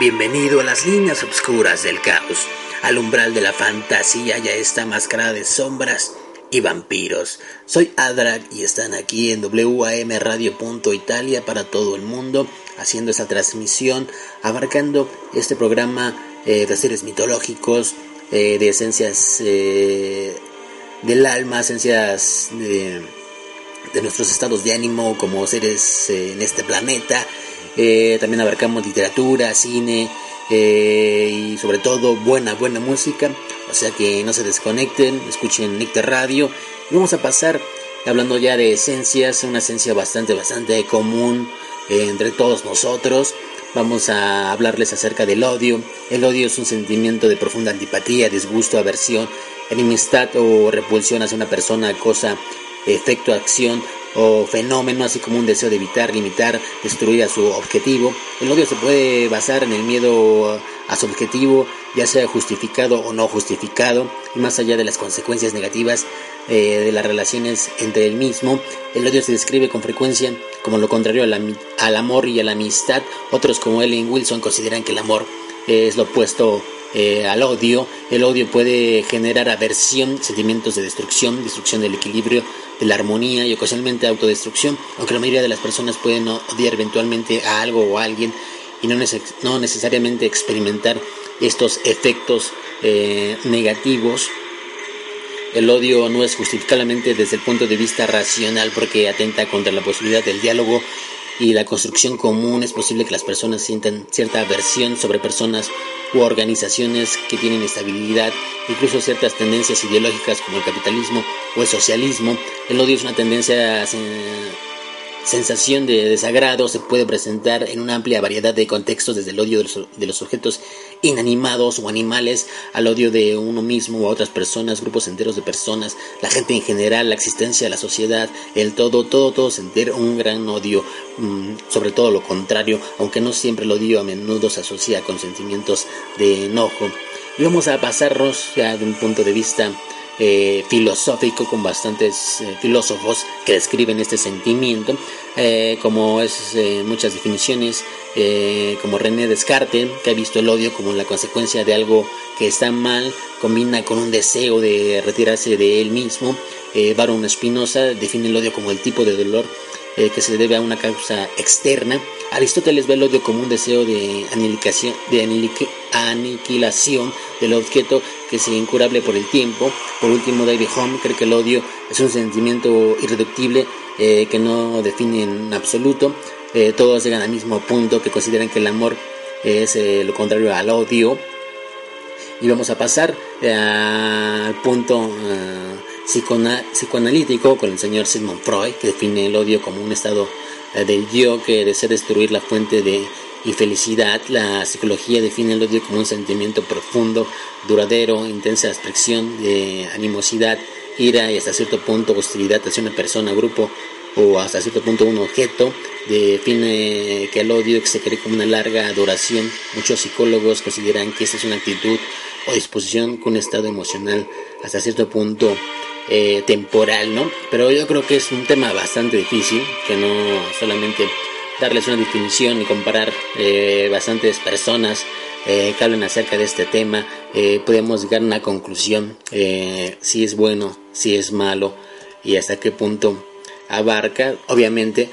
Bienvenido a las líneas oscuras del caos. Al umbral de la fantasía ya está mascarada de sombras y vampiros. Soy Adrag y están aquí en WAM para todo el mundo, haciendo esta transmisión, abarcando este programa eh, de seres mitológicos, eh, de esencias eh, del alma, esencias de, nuestros estados de ánimo como seres en este planeta eh, también abarcamos literatura, cine eh, y sobre todo buena, buena música. O sea que no se desconecten, escuchen Nicter Radio. Y vamos a pasar hablando ya de esencias, una esencia bastante, bastante común eh, entre todos nosotros. Vamos a hablarles acerca del odio. El odio es un sentimiento de profunda antipatía, disgusto, aversión, enemistad o repulsión hacia una persona, cosa, efecto, acción o fenómeno, así como un deseo de evitar, limitar, destruir a su objetivo. El odio se puede basar en el miedo a su objetivo, ya sea justificado o no justificado, y más allá de las consecuencias negativas eh, de las relaciones entre el mismo. El odio se describe con frecuencia como lo contrario al amor y a la amistad. Otros como Ellen Wilson consideran que el amor es lo opuesto eh, al odio. El odio puede generar aversión, sentimientos de destrucción, destrucción del equilibrio, de la armonía y ocasionalmente autodestrucción, aunque la mayoría de las personas pueden odiar eventualmente a algo o a alguien y no, no necesariamente experimentar estos efectos eh, negativos. El odio no es justificablemente desde el punto de vista racional porque atenta contra la posibilidad del diálogo y la construcción común. Es posible que las personas sientan cierta aversión sobre personas u organizaciones que tienen estabilidad, incluso ciertas tendencias ideológicas como el capitalismo o el socialismo. El odio es una tendencia sensación de desagrado se puede presentar en una amplia variedad de contextos, desde el odio de los, objetos inanimados o animales al odio de uno mismo o a otras personas, grupos enteros de personas, la gente en general, la existencia la sociedad, el todo, todo, todo sentir un gran odio, mm, sobre todo lo contrario, aunque no siempre el odio a menudo se asocia con sentimientos de enojo. Y vamos a pasarnos ya de un punto de vista eh, filosófico con bastantes eh, filósofos que describen este sentimiento, eh, como es muchas definiciones, como René Descartes, que ha visto el odio como la consecuencia de algo que está mal, combina con un deseo de retirarse de él mismo. Baron Spinoza define el odio como el tipo de dolor que se debe a una causa externa. Aristóteles ve el odio como un deseo de aniquilación, de aniquilación del objeto que es incurable por el tiempo. Por último, David Home cree que el odio es un sentimiento irreductible eh, que no define en absoluto. Eh, todos llegan al mismo punto que consideran que el amor es eh, lo contrario al odio. Y vamos a pasar al punto psicoanalítico con el señor Sigmund Freud, que define el odio como un estado del yo que desea destruir la fuente de y felicidad. La psicología define el odio como un sentimiento profundo, duradero, intensa expresión de animosidad, ira y hasta cierto punto hostilidad hacia una persona, grupo o hasta cierto punto un objeto. Define que el odio se cree como una larga adoración. Muchos psicólogos consideran que esta es una actitud o disposición con un estado emocional hasta cierto punto eh, temporal, ¿no? Pero yo creo que es un tema bastante difícil, que no solamente darles una definición y comparar eh, bastantes personas eh, que hablan acerca de este tema eh, podemos llegar a una conclusión si es bueno, si es malo y hasta qué punto abarca. Obviamente,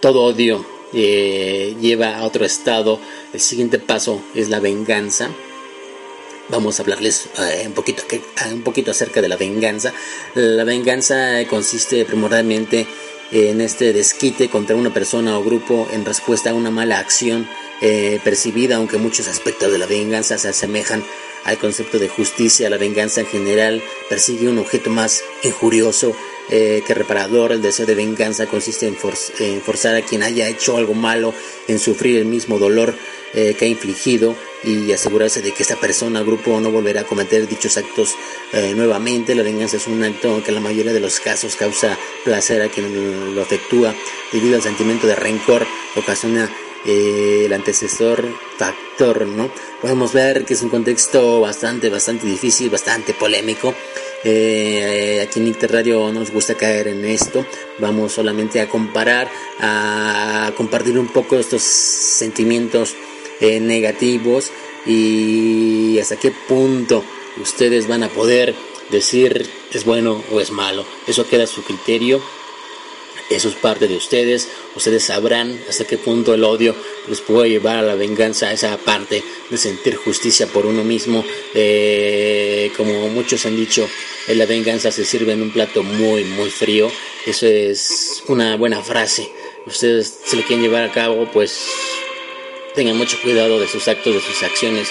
todo odio lleva a otro estado. El siguiente paso es la venganza. Vamos a hablarles un, poquito, un poquito acerca de la venganza. La venganza consiste primordialmente en este desquite contra una persona o grupo en respuesta a una mala acción eh, percibida, aunque muchos aspectos de la venganza se asemejan al concepto de justicia. La venganza en general persigue un objeto más injurioso eh, que reparador. El deseo de venganza consiste en, forzar a quien haya hecho algo malo en sufrir el mismo dolor eh, que ha infligido y asegurarse de que esta persona o grupo no volverá a cometer dichos actos nuevamente. La venganza es un acto que en la mayoría de los casos causa placer a quien lo efectúa debido al sentimiento de rencor ocasiona eh, el antecesor factor, ¿no? Podemos ver que es un contexto bastante, bastante difícil, bastante polémico. Eh, aquí en Interradio no nos gusta caer en esto. Vamos solamente a comparar, a compartir un poco estos sentimientos eh, negativos y hasta qué punto ustedes van a poder decir es bueno o es malo. Eso queda a su criterio eso es parte de ustedes. Ustedes sabrán hasta qué punto el odio los puede llevar a la venganza, a esa parte de sentir justicia por uno mismo. Eh, como muchos han dicho, la venganza se sirve en un plato muy, muy frío. Eso es una buena frase. Ustedes se lo quieren llevar a cabo, pues tengan mucho cuidado de sus actos, de sus acciones,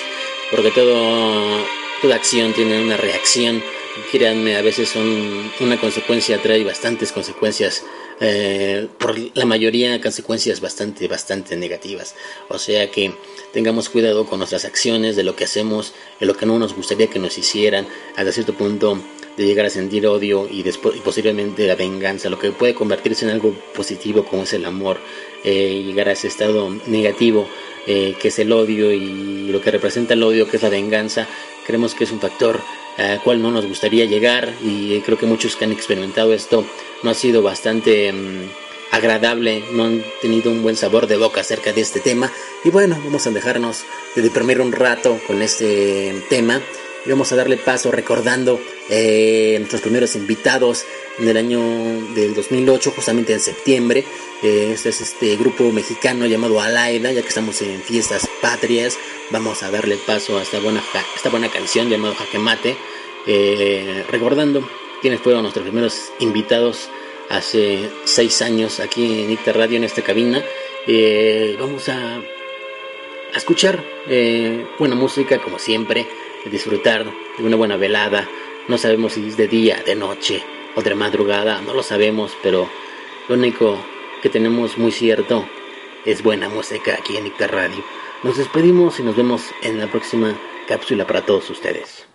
porque todo, toda acción tiene una reacción. Créanme, a veces son una consecuencia trae bastantes consecuencias eh, por la mayoría consecuencias bastante, bastante negativas. O sea que tengamos cuidado con nuestras acciones, de lo que hacemos, de lo que no nos gustaría que nos hicieran, hasta cierto punto de llegar a sentir odio y después y posiblemente la venganza, lo que puede convertirse en algo positivo como es el amor, eh, llegar a ese estado negativo eh, que es el odio y lo que representa el odio que es la venganza, creemos que es un factor al cual no nos gustaría llegar y creo que muchos que han experimentado esto no ha sido bastante mm, agradable, no han tenido un buen sabor de boca acerca de este tema. Y bueno, vamos a dejarnos de deprimir un rato con este tema y vamos a darle paso recordando eh, nuestros primeros invitados en el año del 2008, justamente en septiembre. Eh, este es este grupo mexicano llamado Alaida, ya que estamos en fiestas patrias. Vamos a darle paso a esta buena, esta buena canción llamada Jaque Mate, eh, recordando quienes fueron nuestros primeros invitados hace seis años aquí en Icta Radio, en esta cabina. vamos a, a escuchar buena música, como siempre disfrutar de una buena velada. No sabemos si es de día, de noche o de madrugada, no lo sabemos, pero lo único que tenemos muy cierto es buena música aquí en Icta Radio. Nos despedimos y nos vemos en la próxima cápsula para todos ustedes.